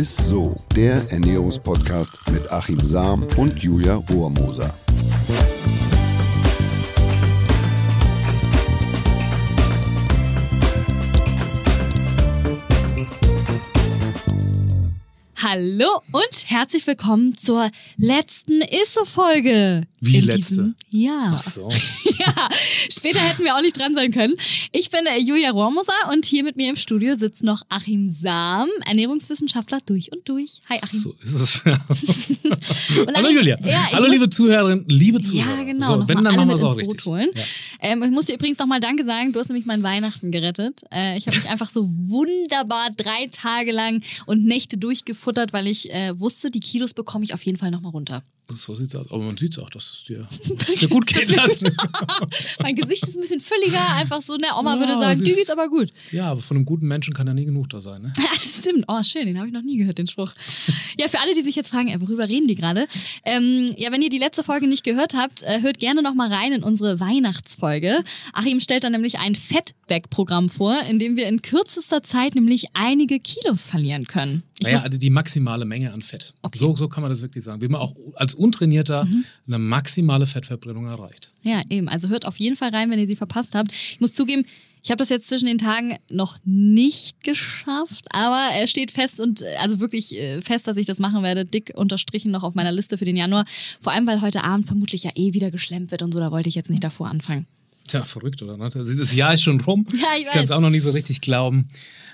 ist so, der Ernährungspodcast mit Achim Sam und Julia Rohrmoser. Hallo und herzlich willkommen zur letzten ISSO-Folge. Wie letzte? diesem Jahr. Ach so. Ja, später hätten wir auch nicht dran sein können. Ich bin äh, Julia Rohrmoser und hier mit mir im Studio sitzt noch Achim Sam, Ernährungswissenschaftler durch und durch. Hi Achim. So ist es. Ja. Hallo Julia. Ja, Hallo muss- liebe Zuhörerinnen, liebe Zuhörer. Ja, genau. So, wenn, dann machen wir es auch richtig. holen. Ja. Ähm, ich muss dir übrigens nochmal Danke sagen. Du hast nämlich mein Weihnachten gerettet. Äh, ich habe mich einfach so wunderbar drei Tage lang und Nächte durchgefuttert, weil ich äh, wusste, die Kilos bekomme ich auf jeden Fall nochmal runter. So sieht's aus. Aber man sieht auch, dass es dir, dass es dir gut geht lassen. mein Gesicht ist ein bisschen fülliger, einfach so. Ne, Oma Ja, würde sagen, dir geht's aber gut. Ja, aber von einem guten Menschen kann ja nie genug da sein. Ne? Ja, stimmt. Oh, schön, den habe ich noch nie gehört, den Spruch. Ja, für alle, die sich jetzt fragen, äh, worüber reden die gerade? Ähm, ja, wenn ihr die letzte Folge nicht gehört habt, äh, hört gerne noch mal rein in unsere Weihnachtsfolge. Achim stellt da nämlich ein Fettweg-Programm vor, in dem wir in kürzester Zeit nämlich einige Kilos verlieren können. Naja, also die maximale Menge an Fett. Okay. So, so kann man das wirklich sagen. Wie man auch als Untrainierter Mhm. eine maximale Fettverbrennung erreicht. Ja, eben. Also hört auf jeden Fall rein, wenn ihr sie verpasst habt. Ich muss zugeben, ich habe das jetzt zwischen den Tagen noch nicht geschafft, aber er steht fest und äh, also wirklich äh, fest, dass ich das machen werde. Dick unterstrichen noch auf meiner Liste für den Januar. Vor allem, weil heute Abend vermutlich ja eh wieder geschlemmt wird und so. Da wollte ich jetzt nicht davor anfangen. Tja, verrückt, oder? Ne? Das Jahr ist schon rum. Ja, ich kann es auch noch nicht so richtig glauben,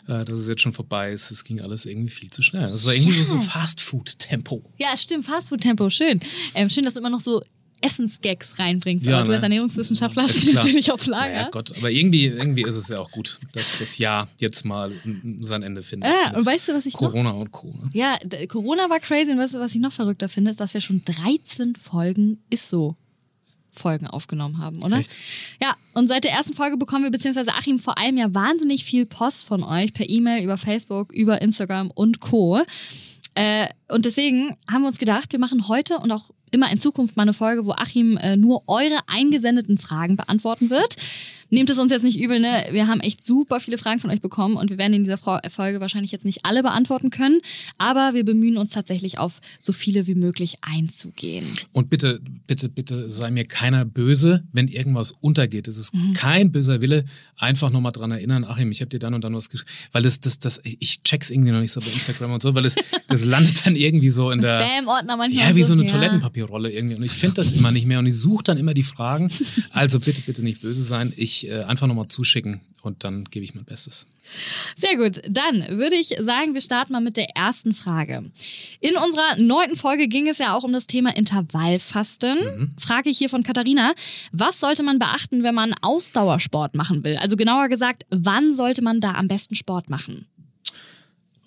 äh, dass es jetzt schon vorbei ist. Es ging alles irgendwie viel zu schnell. Das war irgendwie Ja. so, so Fast-Food-Tempo. Ja, stimmt. Fastfood-Tempo, schön. Ähm, schön, dass du immer noch so Essensgags reinbringst. Ja, aber du ne? als Ernährungswissenschaftler hast klar. natürlich aufs Lager. Naja, Gott, aber irgendwie, irgendwie ist es ja auch gut, dass das Jahr jetzt mal sein Ende findet. Ah, Mit und weißt du, was ich noch Corona und Co. Ne? Ja, Corona war crazy und weißt du, was ich noch verrückter finde, ist, dass wir schon 13 Folgen ist so Folgen aufgenommen haben, oder? Echt? Ja, und seit der ersten Folge bekommen wir, beziehungsweise Achim, vor allem ja wahnsinnig viel Post von euch per E-Mail, über Facebook, über Instagram und Co. Äh, und deswegen haben wir uns gedacht, wir machen heute und auch immer in Zukunft mal eine Folge, wo Achim äh, nur eure eingesendeten Fragen beantworten wird. Nehmt es uns jetzt nicht übel, ne? Wir haben echt super viele Fragen von euch bekommen und wir werden in dieser Folge wahrscheinlich jetzt nicht alle beantworten können, aber wir bemühen uns tatsächlich auf so viele wie möglich einzugehen. Und bitte, bitte, bitte sei mir keiner böse, wenn irgendwas untergeht. Es ist Mhm. kein böser Wille. Einfach nochmal dran erinnern, Achim, ich habe dir dann und dann was geschrieben. Weil das, das, das, ich ich check's irgendwie noch nicht so bei Instagram und so, weil es, das landet dann irgendwie so in der. Spam-Ordner manchmal. Ja, wie so eine ja. Toilettenpapierrolle irgendwie. Und ich finde das immer nicht mehr. Und ich suche dann immer die Fragen. Also bitte, bitte nicht böse sein. Ich äh, einfach nochmal zuschicken und dann gebe ich mein Bestes. Sehr gut, dann würde ich sagen, wir starten mal mit der ersten Frage. In unserer neunten Folge ging es ja auch um das Thema Intervallfasten. Frage ich hier von Katharina, was sollte man beachten, wenn man Ausdauersport machen will? Also genauer gesagt, wann sollte man da am besten Sport machen?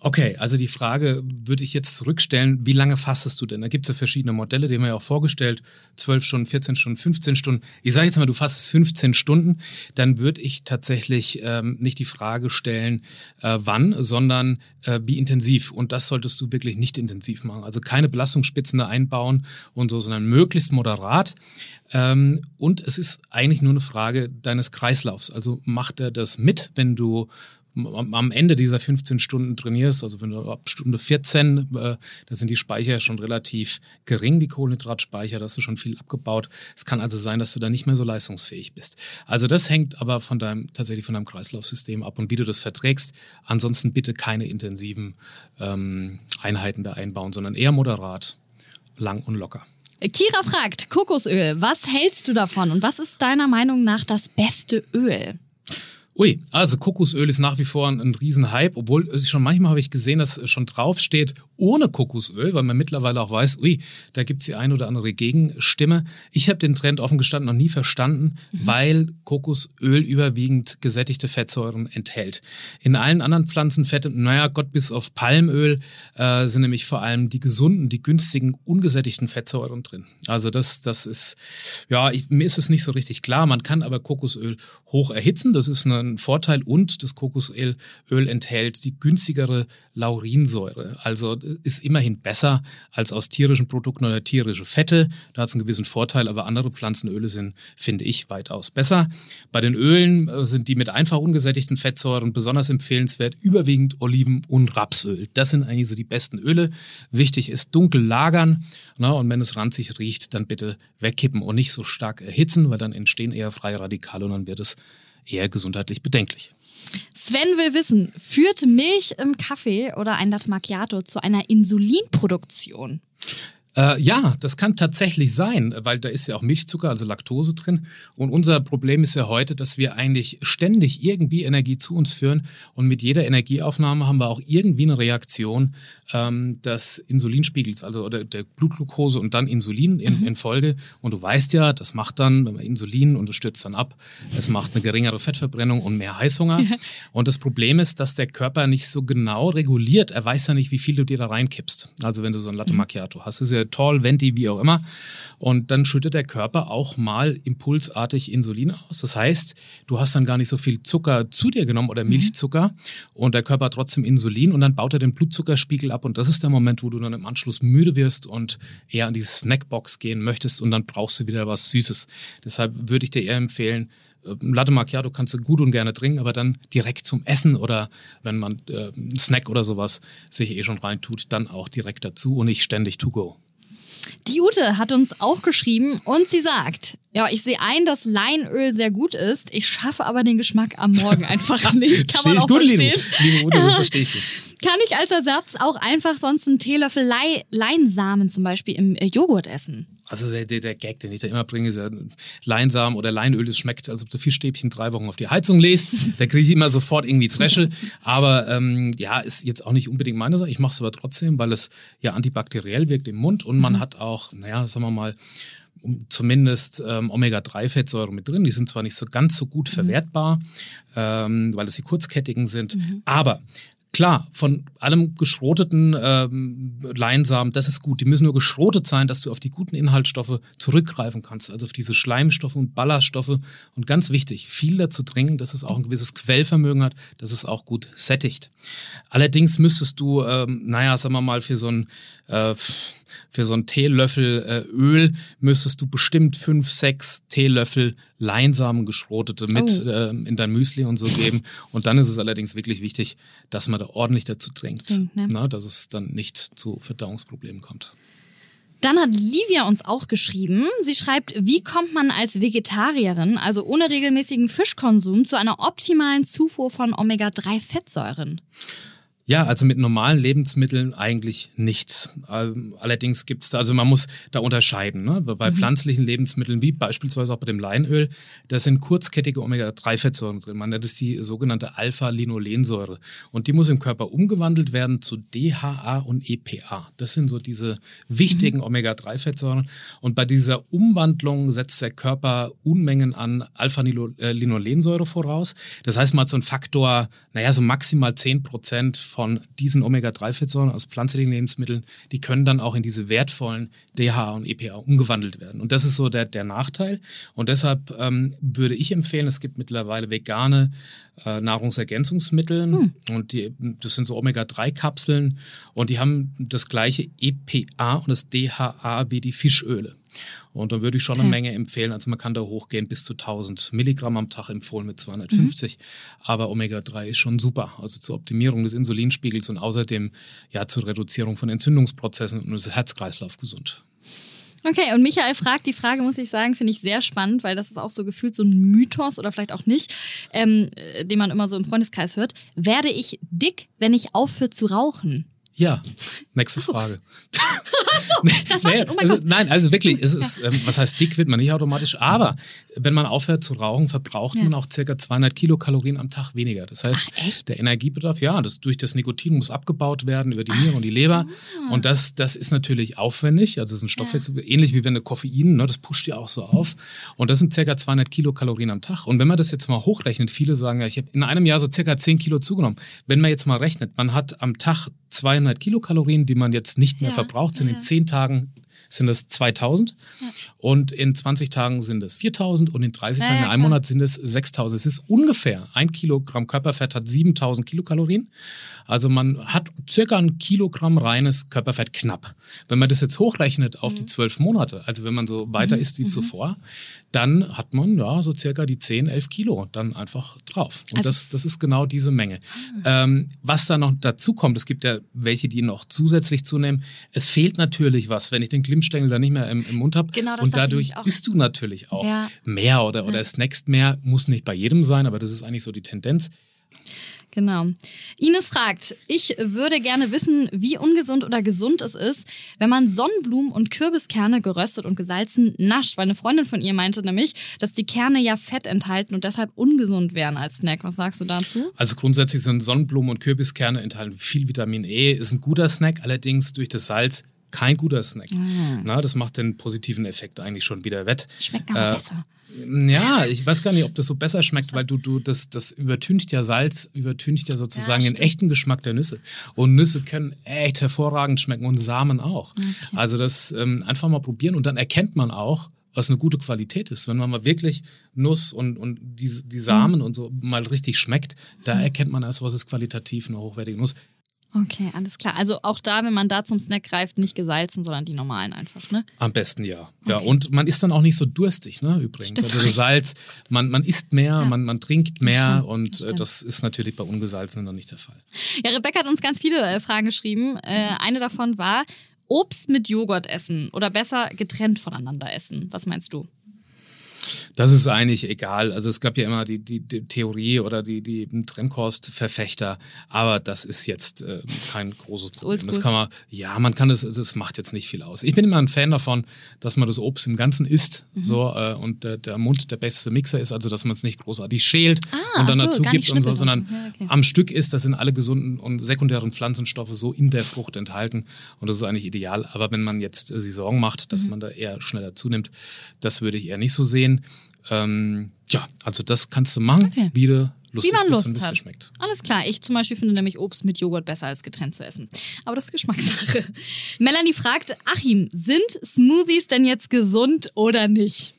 Okay, also die Frage würde ich jetzt zurückstellen, wie lange fastest du denn? Da gibt es ja verschiedene Modelle, die haben wir ja auch vorgestellt, 12 Stunden, 14 Stunden, 15 Stunden. Ich sage jetzt mal, du fastest 15 Stunden, dann würde ich tatsächlich ähm, nicht die Frage stellen, äh, wann, sondern äh, wie intensiv. Und das solltest du wirklich nicht intensiv machen. Also keine Belastungsspitzen da einbauen und so, sondern möglichst moderat. Ähm, und es ist eigentlich nur eine Frage deines Kreislaufs. Also macht er das mit, wenn du am Ende dieser 15 Stunden trainierst, also wenn du ab Stunde 14, äh, da sind die Speicher schon relativ gering, die Kohlenhydratspeicher, da hast du schon viel abgebaut. Es kann also sein, dass du da nicht mehr so leistungsfähig bist. Also das hängt aber von deinem, tatsächlich von deinem Kreislaufsystem ab und wie du das verträgst. Ansonsten bitte keine intensiven ähm, Einheiten da einbauen, sondern eher moderat, lang und locker. Kira fragt, Kokosöl, was hältst du davon und was ist deiner Meinung nach das beste Öl? Ui, also Kokosöl ist nach wie vor ein, ein Riesenhype, obwohl schon manchmal habe ich gesehen, dass schon draufsteht ohne Kokosöl, weil man mittlerweile auch weiß, ui, da gibt's die ein oder andere Gegenstimme. Ich habe den Trend offen gestanden noch nie verstanden, weil Kokosöl überwiegend gesättigte Fettsäuren enthält. In allen anderen Pflanzenfetten, naja Gott, bis auf Palmöl äh, sind nämlich vor allem die gesunden, die günstigen, ungesättigten Fettsäuren drin. Also das, das ist, ja, ich, mir ist es nicht so richtig klar. Man kann aber Kokosöl hoch erhitzen. Das ist einen Vorteil und das Kokosöl Öl enthält die günstigere Laurinsäure. Also ist immerhin besser als aus tierischen Produkten oder tierische Fette. Da hat es einen gewissen Vorteil, aber andere Pflanzenöle sind, finde ich, weitaus besser. Bei den Ölen äh, sind die mit einfach ungesättigten Fettsäuren besonders empfehlenswert, überwiegend Oliven- und Rapsöl. Das sind eigentlich so die besten Öle. Wichtig ist dunkel lagern na, und wenn es ranzig riecht, dann bitte wegkippen und nicht so stark erhitzen, weil dann entstehen eher freie Radikale und dann wird es eher gesundheitlich bedenklich. Sven will wissen, führt Milch im Kaffee oder ein Latte Macchiato zu einer Insulinproduktion? Äh, ja, das kann tatsächlich sein, weil da ist ja auch Milchzucker, also Laktose drin. Und unser Problem ist ja heute, dass wir eigentlich ständig irgendwie Energie zu uns führen. Und mit jeder Energieaufnahme haben wir auch irgendwie eine Reaktion ähm, des Insulinspiegels, also oder der Blutglucose und dann Insulin in, mhm. in, Folge. Und du weißt ja, das macht dann, wenn man Insulin und das stürzt dann ab, es macht eine geringere Fettverbrennung und mehr Heißhunger. Ja. Und das Problem ist, dass der Körper nicht so genau reguliert. Er weiß ja nicht, wie viel du dir da reinkippst. Also wenn du so ein Latte mhm. Macchiato hast, ist ja Tall, Venti, wie auch immer. Und dann schüttet der Körper auch mal impulsartig Insulin aus. Das heißt, du hast dann gar nicht so viel Zucker zu dir genommen oder mhm. Milchzucker und der Körper hat trotzdem Insulin und dann baut er den Blutzuckerspiegel ab und das ist der Moment, wo du dann im Anschluss müde wirst und eher an die Snackbox gehen möchtest und dann brauchst du wieder was Süßes. Deshalb würde ich dir eher empfehlen, äh, Latte Macchiato kannst du gut und gerne trinken, aber dann direkt zum Essen oder wenn man äh, Snack oder sowas sich eh schon reintut, dann auch direkt dazu und nicht ständig to go. Die Ute hat uns auch geschrieben und sie sagt, ja, ich sehe ein, dass Leinöl sehr gut ist. Ich schaffe aber den Geschmack am Morgen einfach nicht. Kann man auch gut, verstehen. Liebe, liebe Ute, das verstehe ich. Kann ich als Ersatz auch einfach sonst einen Teelöffel Le Leinsamen zum Beispiel im äh, Joghurt essen? Also der, der, der Gag, den ich da immer bringe, ist ja Leinsamen oder Leinöl, das schmeckt, als ob du Fischstäbchen drei Wochen auf die Heizung lässt. Da kriege ich immer sofort irgendwie Dresche. Aber ähm, ja, ist jetzt auch nicht unbedingt meine Sache. Ich mache es aber trotzdem, weil es ja antibakteriell wirkt im Mund und man mhm. hat auch, naja, sagen wir mal, zumindest ähm, Omega-3-Fettsäuren mit drin. Die sind zwar nicht so ganz so gut mhm. verwertbar, ähm, weil es die kurzkettigen sind, mhm. aber Klar, von allem geschroteten ähm, Leinsamen, das ist gut. Die müssen nur geschrotet sein, dass du auf die guten Inhaltsstoffe zurückgreifen kannst, also auf diese Schleimstoffe und Ballaststoffe. Und ganz wichtig, viel dazu trinken, dass es auch ein gewisses Quellvermögen hat, dass es auch gut sättigt. Allerdings müsstest du, ähm, naja, sagen wir mal, für so ein äh, für so einen Teelöffel äh, Öl müsstest du bestimmt fünf, sechs Teelöffel Leinsamen geschrotete mit oh. äh, in dein Müsli und so geben. Und dann ist es allerdings wirklich wichtig, dass man da ordentlich dazu trinkt, mhm, ne? Na, dass es dann nicht zu Verdauungsproblemen kommt. Dann hat Livia uns auch geschrieben. Sie schreibt, wie kommt man als Vegetarierin, also ohne regelmäßigen Fischkonsum, zu einer optimalen Zufuhr von Omega-3-Fettsäuren? Ja, also mit normalen Lebensmitteln eigentlich nichts. Ähm, allerdings gibt es da, also man muss da unterscheiden. Ne? Bei mhm. pflanzlichen Lebensmitteln, wie beispielsweise auch bei dem Leinöl, da sind kurzkettige Omega-3-Fettsäuren drin. Man nennt es die sogenannte Alpha-Linolensäure. Und die muss im Körper umgewandelt werden zu DHA und EPA. Das sind so diese wichtigen mhm. Omega-3-Fettsäuren. Und bei dieser Umwandlung setzt der Körper Unmengen an Alpha-Linolensäure voraus. Das heißt, man hat so einen Faktor, naja, so maximal 10 Prozent von diesen Omega-3-Fettsäuren aus pflanzlichen Lebensmitteln, die können dann auch in diese wertvollen DHA und EPA umgewandelt werden. Und das ist so der, der Nachteil. Und deshalb ähm, würde ich empfehlen, es gibt mittlerweile vegane äh, Nahrungsergänzungsmittel hm. und die, das sind so Omega-3-Kapseln und die haben das gleiche EPA und das DHA wie die Fischöle. Und dann würde ich schon okay. eine Menge empfehlen. Also man kann da hochgehen bis zu 1000 Milligramm am Tag empfohlen mit 250. Mhm. Aber Omega-3 ist schon super. Also zur Optimierung des Insulinspiegels und außerdem ja zur Reduzierung von Entzündungsprozessen und das Herzkreislauf gesund. Okay, und Michael fragt, die Frage muss ich sagen, finde ich sehr spannend, weil das ist auch so gefühlt so ein Mythos oder vielleicht auch nicht, ähm, äh, den man immer so im Freundeskreis hört. Werde ich dick, wenn ich aufhöre zu rauchen? Ja, nächste Frage. so, das war schon, oh mein also, Nein, also wirklich, es ist, ähm, was heißt dick, wird man nicht automatisch, aber wenn man aufhört zu rauchen, verbraucht ja. man auch circa 200 Kilokalorien am Tag weniger. Das heißt, Ach, der Energiebedarf, ja, das, durch das Nikotin muss abgebaut werden über die Niere und die Leber. So. Und das, das ist natürlich aufwendig, also es ist ein Stoffwechsel, ja. ähnlich wie wenn du Koffein, ne, das pusht ja auch so auf. Und das sind circa 200 Kilokalorien am Tag. Und wenn man das jetzt mal hochrechnet, viele sagen ja, ich habe in einem Jahr so circa 10 Kilo zugenommen. Wenn man jetzt mal rechnet, man hat am Tag 200 Kilokalorien, die man jetzt nicht mehr Ja, verbraucht, sind ja. in 10 Tagen sind es 2000 und in 20 Tagen sind es 4000 und in 30 Ja, Tagen, ja, in einem. Monat sind es 6000. Es ist ungefähr, ein Kilogramm Körperfett hat 7000 Kilokalorien. Also man hat circa ein Kilogramm reines Körperfett knapp. Wenn man das jetzt hochrechnet Mhm. auf die zwölf Monate, also wenn man so weiter isst wie zuvor, dann hat man ja so circa die 10, 11 Kilo dann einfach drauf. Und Also- das, das ist genau diese Menge. Ähm, was da noch dazu kommt, es gibt ja welche, die noch zusätzlich zunehmen. Es fehlt natürlich was, wenn ich den Glimmstängel da nicht mehr im, im Mund habe. Genau, und dadurch isst du natürlich auch Ja. mehr oder, oder snackst mehr. Muss nicht bei jedem sein, aber das ist eigentlich so die Tendenz. Genau. Ines fragt, ich würde gerne wissen, wie ungesund oder gesund es ist, wenn man Sonnenblumen und Kürbiskerne geröstet und gesalzen nascht. Weil eine Freundin von ihr meinte nämlich, dass die Kerne ja Fett enthalten und deshalb ungesund wären als Snack. Was sagst du dazu? Also grundsätzlich sind Sonnenblumen und Kürbiskerne enthalten viel Vitamin E, ist ein guter Snack, allerdings durch das Salz kein guter Snack. Ah. Na, das macht den positiven Effekt eigentlich schon wieder wett. Schmeckt aber Äh, besser. Ja, ich weiß gar nicht, ob das so besser schmeckt, weil du, du, das, das übertüncht ja Salz, übertüncht ja sozusagen Ja, den echten Geschmack der Nüsse. Und Nüsse können echt hervorragend schmecken und Samen auch. Also das ähm, einfach mal probieren und dann erkennt man auch, was eine gute Qualität ist. Wenn man mal wirklich Nuss und, und die, die Samen und so mal richtig schmeckt, da erkennt man erst, was ist qualitativ eine hochwertige Nuss. Okay, alles klar. Also auch da, wenn man da zum Snack greift, nicht gesalzen, sondern die normalen einfach, ne? Am besten ja. Ja, Okay. und man ist dann auch nicht so durstig, ne, übrigens. Stimmt. Also das Salz, man, man isst mehr, Ja. man, man trinkt mehr stimmt, und das äh, das ist natürlich bei ungesalzenen noch nicht der Fall. Ja, Rebecca hat uns ganz viele äh, Fragen geschrieben. Äh, eine davon war, Obst mit Joghurt essen oder besser getrennt voneinander essen. Was meinst du? Das ist eigentlich egal. Also es gab ja immer die, die, die Theorie oder die, die Trennkost-Verfechter, aber das ist jetzt äh, kein großes Problem. Das kann man, ja, man kann es, das macht jetzt nicht viel aus. Ich bin immer ein Fan davon, dass man das Obst im Ganzen isst Mhm. so äh, und der, der Mund der beste Mixer ist, also dass man es nicht großartig schält Ah, und dann so, dazu gibt und so, sondern. Ja, okay. am Stück ist, das sind alle gesunden und sekundären Pflanzenstoffe so in der Frucht enthalten und das ist eigentlich ideal. Aber wenn man jetzt äh, sich Sorgen macht, dass Mhm. man da eher schneller zunimmt, das würde ich eher nicht so sehen. Ähm, ja, also das kannst du machen, Okay. wie du lustig Wie man Lust hat. schmeckt. Alles klar. Ich zum Beispiel finde nämlich Obst mit Joghurt besser als getrennt zu essen. Aber das ist Geschmackssache. Melanie fragt, Achim, sind Smoothies denn jetzt gesund oder nicht?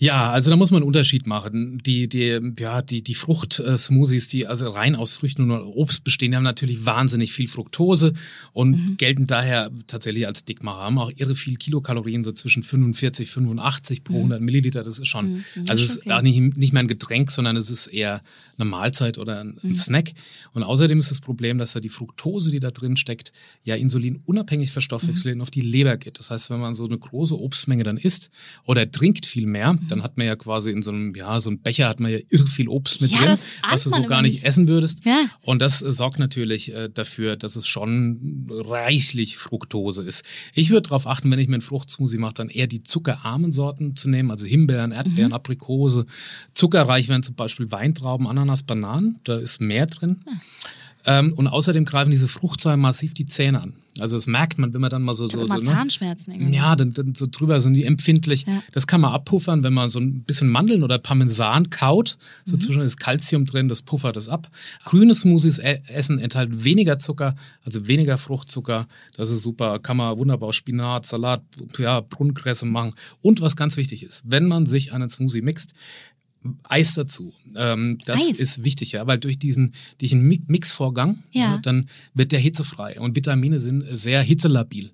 Ja, also da muss man einen Unterschied machen. Die, die, ja, die, die Frucht-Smoothies, die also rein aus Früchten und Obst bestehen, die haben natürlich wahnsinnig viel Fructose und Mhm. gelten daher tatsächlich als Dickmacher. Haben auch irre viel Kilokalorien, so zwischen 45, 85 pro 100 Milliliter. Das ist schon, Mhm, also es ist okay. auch nicht, nicht mehr ein Getränk, sondern es ist eher eine Mahlzeit oder ein, Mhm. ein Snack. Und außerdem ist das Problem, dass da die Fructose, die da drin steckt, ja Insulin unabhängig verstoffwechselt Mhm. auf die Leber geht. Das heißt, wenn man so eine große Obstmenge dann isst oder trinkt viel mehr, Mhm. Dann hat man ja quasi in so einem, ja, so einem Becher hat man ja irre viel Obst mit Ja, drin, was du so gar nicht essen würdest. Ja. Und das äh, sorgt natürlich äh, dafür, dass es schon reichlich Fructose ist. Ich würde darauf achten, wenn ich mir einen Fruchtsmoothie mache, dann eher die zuckerarmen Sorten zu nehmen, also Himbeeren, Mhm. Erdbeeren, Aprikose. Zuckerreich wären zum Beispiel Weintrauben, Ananas, Bananen. Da ist mehr drin. Ah. Ähm, und außerdem greifen diese Fruchtsäuren massiv die Zähne an. Also das merkt man, wenn man dann mal so... Ich so, immer so ne? Zahnschmerzen. irgendwie. Ja, dann, dann so drüber sind die empfindlich. Ja. Das kann man abpuffern, wenn man so ein bisschen Mandeln oder Parmesan kaut. So Mhm. zwischen ist Kalzium drin, das puffert das ab. Grüne Smoothies e essen enthalten weniger Zucker, also weniger Fruchtzucker. Das ist super. Kann man wunderbar Spinat, Salat, ja, Brunnenkresse machen. Und was ganz wichtig ist, wenn man sich einen Smoothie mixt, Eis dazu. Ähm, das Eis? ist wichtig, ja, weil durch diesen, Mi- Mixvorgang, Ja. ne, dann wird der hitzefrei und Vitamine sind sehr hitzelabil.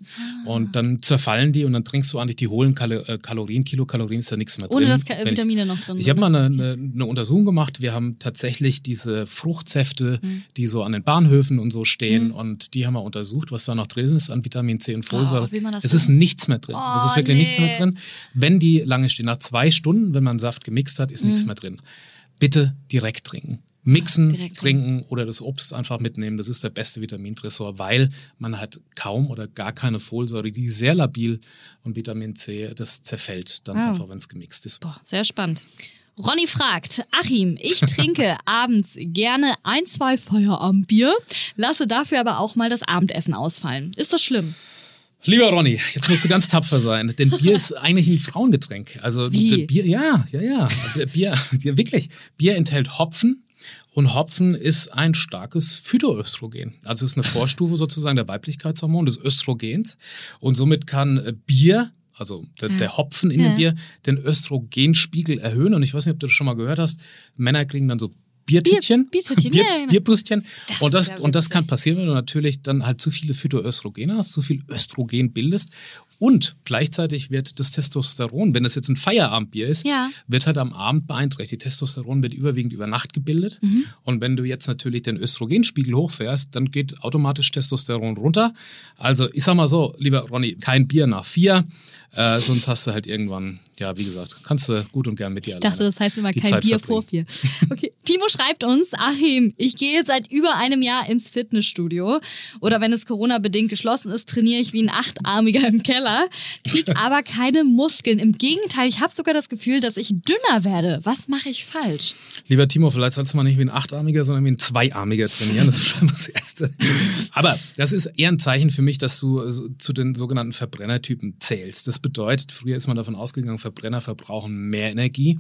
Ah. Und dann zerfallen die und dann trinkst du eigentlich die hohlen Kalo äh, Kalorien, Kilokalorien ist da nichts mehr Ohne drin. dass Ka- ich- Vitamine noch drin ich sind. habe mal ne? eine, eine, eine Untersuchung gemacht. Wir haben tatsächlich diese Fruchtsäfte, Mhm. die so an den Bahnhöfen und so stehen, und die haben wir untersucht, was da noch drin ist an Vitamin C und Folsäure. Oh, man das es ist nichts mehr drin. es Oh, ist wirklich nichts mehr nee. drin. Wenn die lange stehen, nach zwei Stunden, wenn man Saft gemixt hat, ist Mhm. nichts mehr drin. Bitte direkt trinken. Mixen, Direkt trinken oder das Obst einfach mitnehmen. Das ist der beste Vitamintresor, weil man hat kaum oder gar keine Folsäure, die sehr labil und Vitamin C, das zerfällt dann Wow. einfach, wenn es gemixt ist. Boah, sehr spannend. Ronny fragt, Achim, ich trinke abends gerne ein, zwei Feierabendbier, lasse dafür aber auch mal das Abendessen ausfallen. Ist das schlimm? Lieber Ronny, jetzt musst du ganz tapfer sein, denn Bier ist eigentlich ein Frauengetränk. Also? Bier, ja, ja, ja. Bier, Bier, wirklich. Bier enthält Hopfen Und Hopfen ist ein starkes Phytoöstrogen. Also es ist eine Vorstufe sozusagen der Weiblichkeitshormon, des Östrogens. Und somit kann Bier also der, Ja. der Hopfen in Ja. dem Bier, den Östrogenspiegel erhöhen. Und ich weiß nicht, ob du das schon mal gehört hast. Männer kriegen dann so Biertittchen, Bier- Biertittchen, Bier, ja, genau. Bierbrüstchen. Das und das, ja und das kann passieren, wenn du natürlich dann halt zu viele Phytoöstrogene hast, zu viel Östrogen bildest. Und gleichzeitig wird das Testosteron, wenn es jetzt ein Feierabendbier ist, Ja. wird halt am Abend beeinträchtigt. Testosteron wird überwiegend über Nacht gebildet. Mhm. Und wenn du jetzt natürlich den Östrogenspiegel hochfährst, dann geht automatisch Testosteron runter. Also ich sag mal so, lieber Ronny, kein Bier nach vier, äh, sonst hast du halt irgendwann, ja, wie gesagt, kannst du gut und gern mit dir Ich dachte, das heißt immer kein Zeit Bier verbringen. vor vier. Okay. Timo schreibt uns, Achim, ich gehe seit über einem Jahr ins Fitnessstudio. Oder wenn es Corona-bedingt geschlossen ist, trainiere ich wie ein Achtarmiger im Keller, krieg aber keine Muskeln. Im Gegenteil, ich habe sogar das Gefühl, dass ich dünner werde. Was mache ich falsch? Lieber Timo, vielleicht sollst du mal nicht wie ein Achtarmiger, sondern wie ein Zweiarmiger trainieren. Das ist schon das Erste. Aber das ist eher ein Zeichen für mich, dass du so zu den sogenannten Verbrennertypen zählst. Das bedeutet, früher ist man davon ausgegangen, Verbrenner verbrauchen mehr Energie.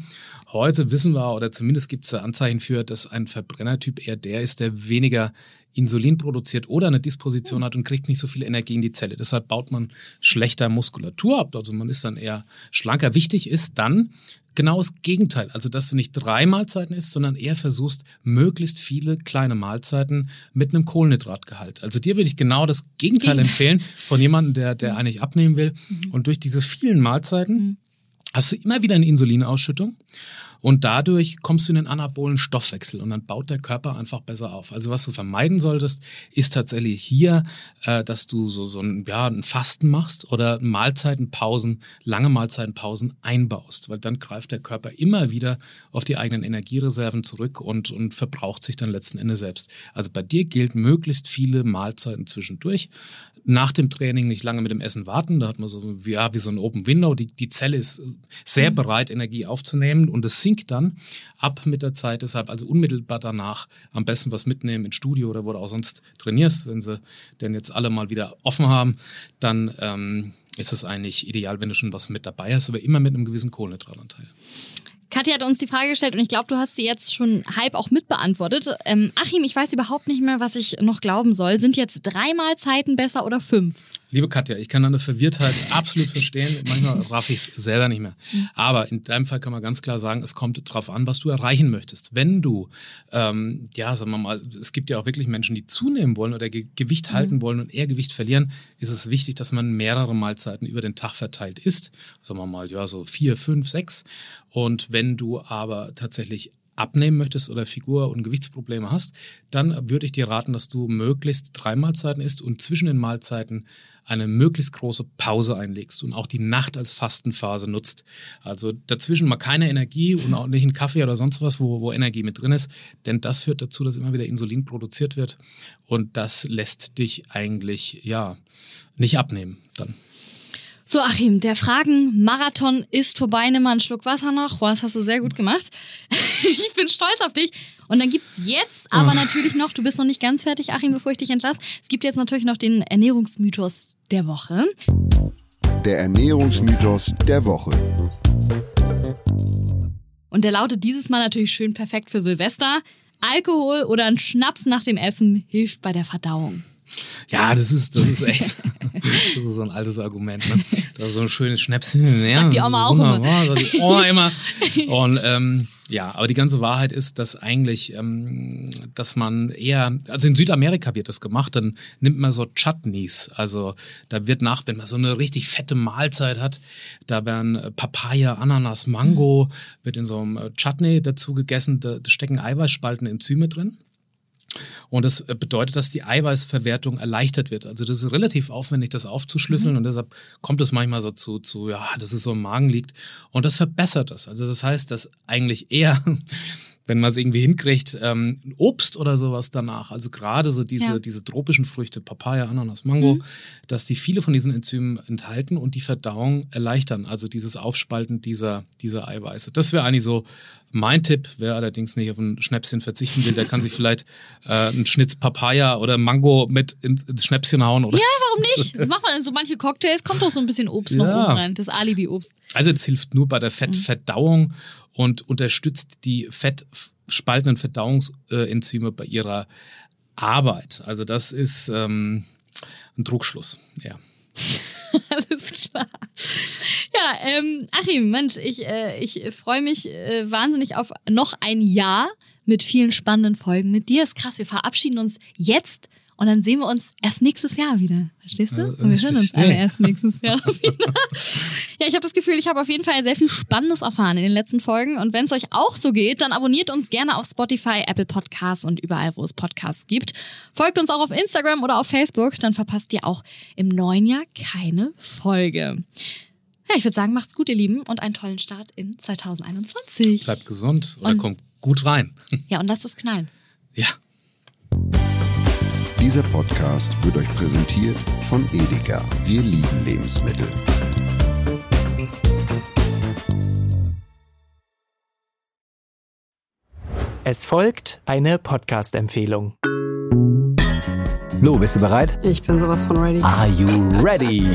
Heute wissen wir, oder zumindest gibt es Anzeichen für, dass ein Verbrennertyp eher der ist, der weniger Insulin produziert oder eine Disposition hat und kriegt nicht so viel Energie in die Zelle. Deshalb baut man schlechter Muskulatur ab. Also man ist dann eher schlanker. Wichtig ist dann, genau das Gegenteil. Also, dass du nicht drei Mahlzeiten isst, sondern eher versuchst, möglichst viele kleine Mahlzeiten mit einem Kohlenhydratgehalt. Also dir würde ich genau das Gegenteil empfehlen von jemandem, der, der eigentlich abnehmen will. Und durch diese vielen Mahlzeiten hast du immer wieder eine Insulinausschüttung. Und dadurch kommst du in den anabolen Stoffwechsel und dann baut der Körper einfach besser auf. Also was du vermeiden solltest, ist tatsächlich hier, äh, dass du so, so ein, ja, ein Fasten machst oder Mahlzeitenpausen, lange Mahlzeitenpausen einbaust, weil dann greift der Körper immer wieder auf die eigenen Energiereserven zurück und, und verbraucht sich dann letzten Endes selbst. Also bei dir gilt möglichst viele Mahlzeiten zwischendurch. Nach dem Training nicht lange mit dem Essen warten, da hat man so ja, wie so ein Open Window. Die, die Zelle ist sehr bereit, Energie aufzunehmen und es sinkt dann ab mit der Zeit. Deshalb also unmittelbar danach am besten was mitnehmen ins Studio oder wo du auch sonst trainierst. Wenn sie denn jetzt alle mal wieder offen haben, dann ähm, ist es eigentlich ideal, wenn du schon was mit dabei hast, aber immer mit einem gewissen Kohlenhydratanteil. Katja hat uns die Frage gestellt und ich glaube, du hast sie jetzt schon halb auch mitbeantwortet. Ähm, Achim, ich weiß überhaupt nicht mehr, was ich noch glauben soll. Sind jetzt drei Mahlzeiten besser oder fünf? Liebe Katja, ich kann deine Verwirrtheit absolut verstehen. Manchmal raff ich es selber nicht mehr. Aber in deinem Fall kann man ganz klar sagen, es kommt darauf an, was du erreichen möchtest. Wenn du, ähm, ja, sagen wir mal, es gibt ja auch wirklich Menschen, die zunehmen wollen oder Ge Gewicht halten wollen und eher Gewicht verlieren, ist es wichtig, dass man mehrere Mahlzeiten über den Tag verteilt isst. Sagen wir mal, ja, so vier, fünf, sechs. Und wenn du aber tatsächlich abnehmen möchtest oder Figur- und Gewichtsprobleme hast, dann würde ich dir raten, dass du möglichst drei Mahlzeiten isst und zwischen den Mahlzeiten eine möglichst große Pause einlegst und auch die Nacht als Fastenphase nutzt. Also dazwischen mal keine Energie und auch nicht einen Kaffee oder sonst was, wo, wo Energie mit drin ist, denn das führt dazu, dass immer wieder Insulin produziert wird und das lässt dich eigentlich, ja, nicht abnehmen dann. So, Achim, der Fragen-Marathon ist vorbei. Nimm mal einen Schluck Wasser noch. Boah, das hast du sehr gut gemacht. ich bin stolz auf dich. Und dann gibt's jetzt aber Oh. natürlich noch, du bist noch nicht ganz fertig, Achim, bevor ich dich entlasse. Es gibt jetzt natürlich noch den Ernährungsmythos der Woche. Der Ernährungsmythos der Woche. Und der lautet dieses Mal natürlich schön perfekt für Silvester. Alkohol oder ein Schnaps nach dem Essen hilft bei der Verdauung. Ja, das ist, das ist echt, das ist so ein altes Argument. Ne? Da ist so ein schönes Schnäpschen. Ja, Sagt die das Oma auch immer. Sagt die Oma immer. Und ähm, ja, aber die ganze Wahrheit ist, dass eigentlich, ähm, dass man eher, also in Südamerika wird das gemacht, dann nimmt man so Chutneys. Also da wird nach, wenn man so eine richtig fette Mahlzeit hat, da werden äh, Papaya, Ananas, Mango, wird in so einem äh, Chutney dazu gegessen, da, da stecken Eiweißspalten Enzyme drin. Und das äh, bedeutet, dass die Eiweißverwertung erleichtert wird. Also das ist relativ aufwendig, das aufzuschlüsseln und deshalb kommt es manchmal so zu, zu, ja, dass es so im Magen liegt. Und das verbessert das. Also das heißt, dass eigentlich eher, wenn man es irgendwie hinkriegt, ähm, Obst oder sowas danach, also gerade so diese, Ja. diese tropischen Früchte, Papaya, Ananas, Mango, dass die viele von diesen Enzymen enthalten und die Verdauung erleichtern. Also dieses Aufspalten dieser, dieser Eiweiße. Das wäre eigentlich so mein Tipp. Wer allerdings nicht auf ein Schnäpschen verzichten will, der kann sich vielleicht äh, einen Schnitz Papaya oder Mango mit ins, ins Schnäpschen hauen. Oder Ja, warum nicht? Das macht man in so manche Cocktails, kommt doch so ein bisschen Obst noch Ja. oben rein. Das Alibi-Obst. Also das hilft nur bei der Fettverdauung und unterstützt die spaltenden Verdauungsenzyme bei ihrer Arbeit. Also das ist ähm, ein Trugschluss, ja. Alles klar. Ja, ähm, Achim, Mensch, ich, äh, ich freue mich äh, wahnsinnig auf noch ein Jahr mit vielen spannenden Folgen mit dir. Ist krass, wir verabschieden uns jetzt und dann sehen wir uns erst nächstes Jahr wieder. Verstehst du? Und wir hören uns alle erst nächstes Jahr wieder. ja, ich habe das Gefühl, ich habe auf jeden Fall sehr viel Spannendes erfahren in den letzten Folgen. Und wenn es euch auch so geht, dann abonniert uns gerne auf Spotify, Apple Podcasts und überall, wo es Podcasts gibt. Folgt uns auch auf Instagram oder auf Facebook, dann verpasst ihr auch im neuen Jahr keine Folge. Ja, ich würde sagen, macht's gut, ihr Lieben, und einen tollen Start in 2021. Bleibt gesund oder und, kommt gut rein. Ja, und lasst es knallen. Ja. Dieser Podcast wird euch präsentiert von Edeka. Wir lieben Lebensmittel. Es folgt eine Podcast-Empfehlung. Lo, bist du bereit? Ich bin sowas von ready. Are you ready?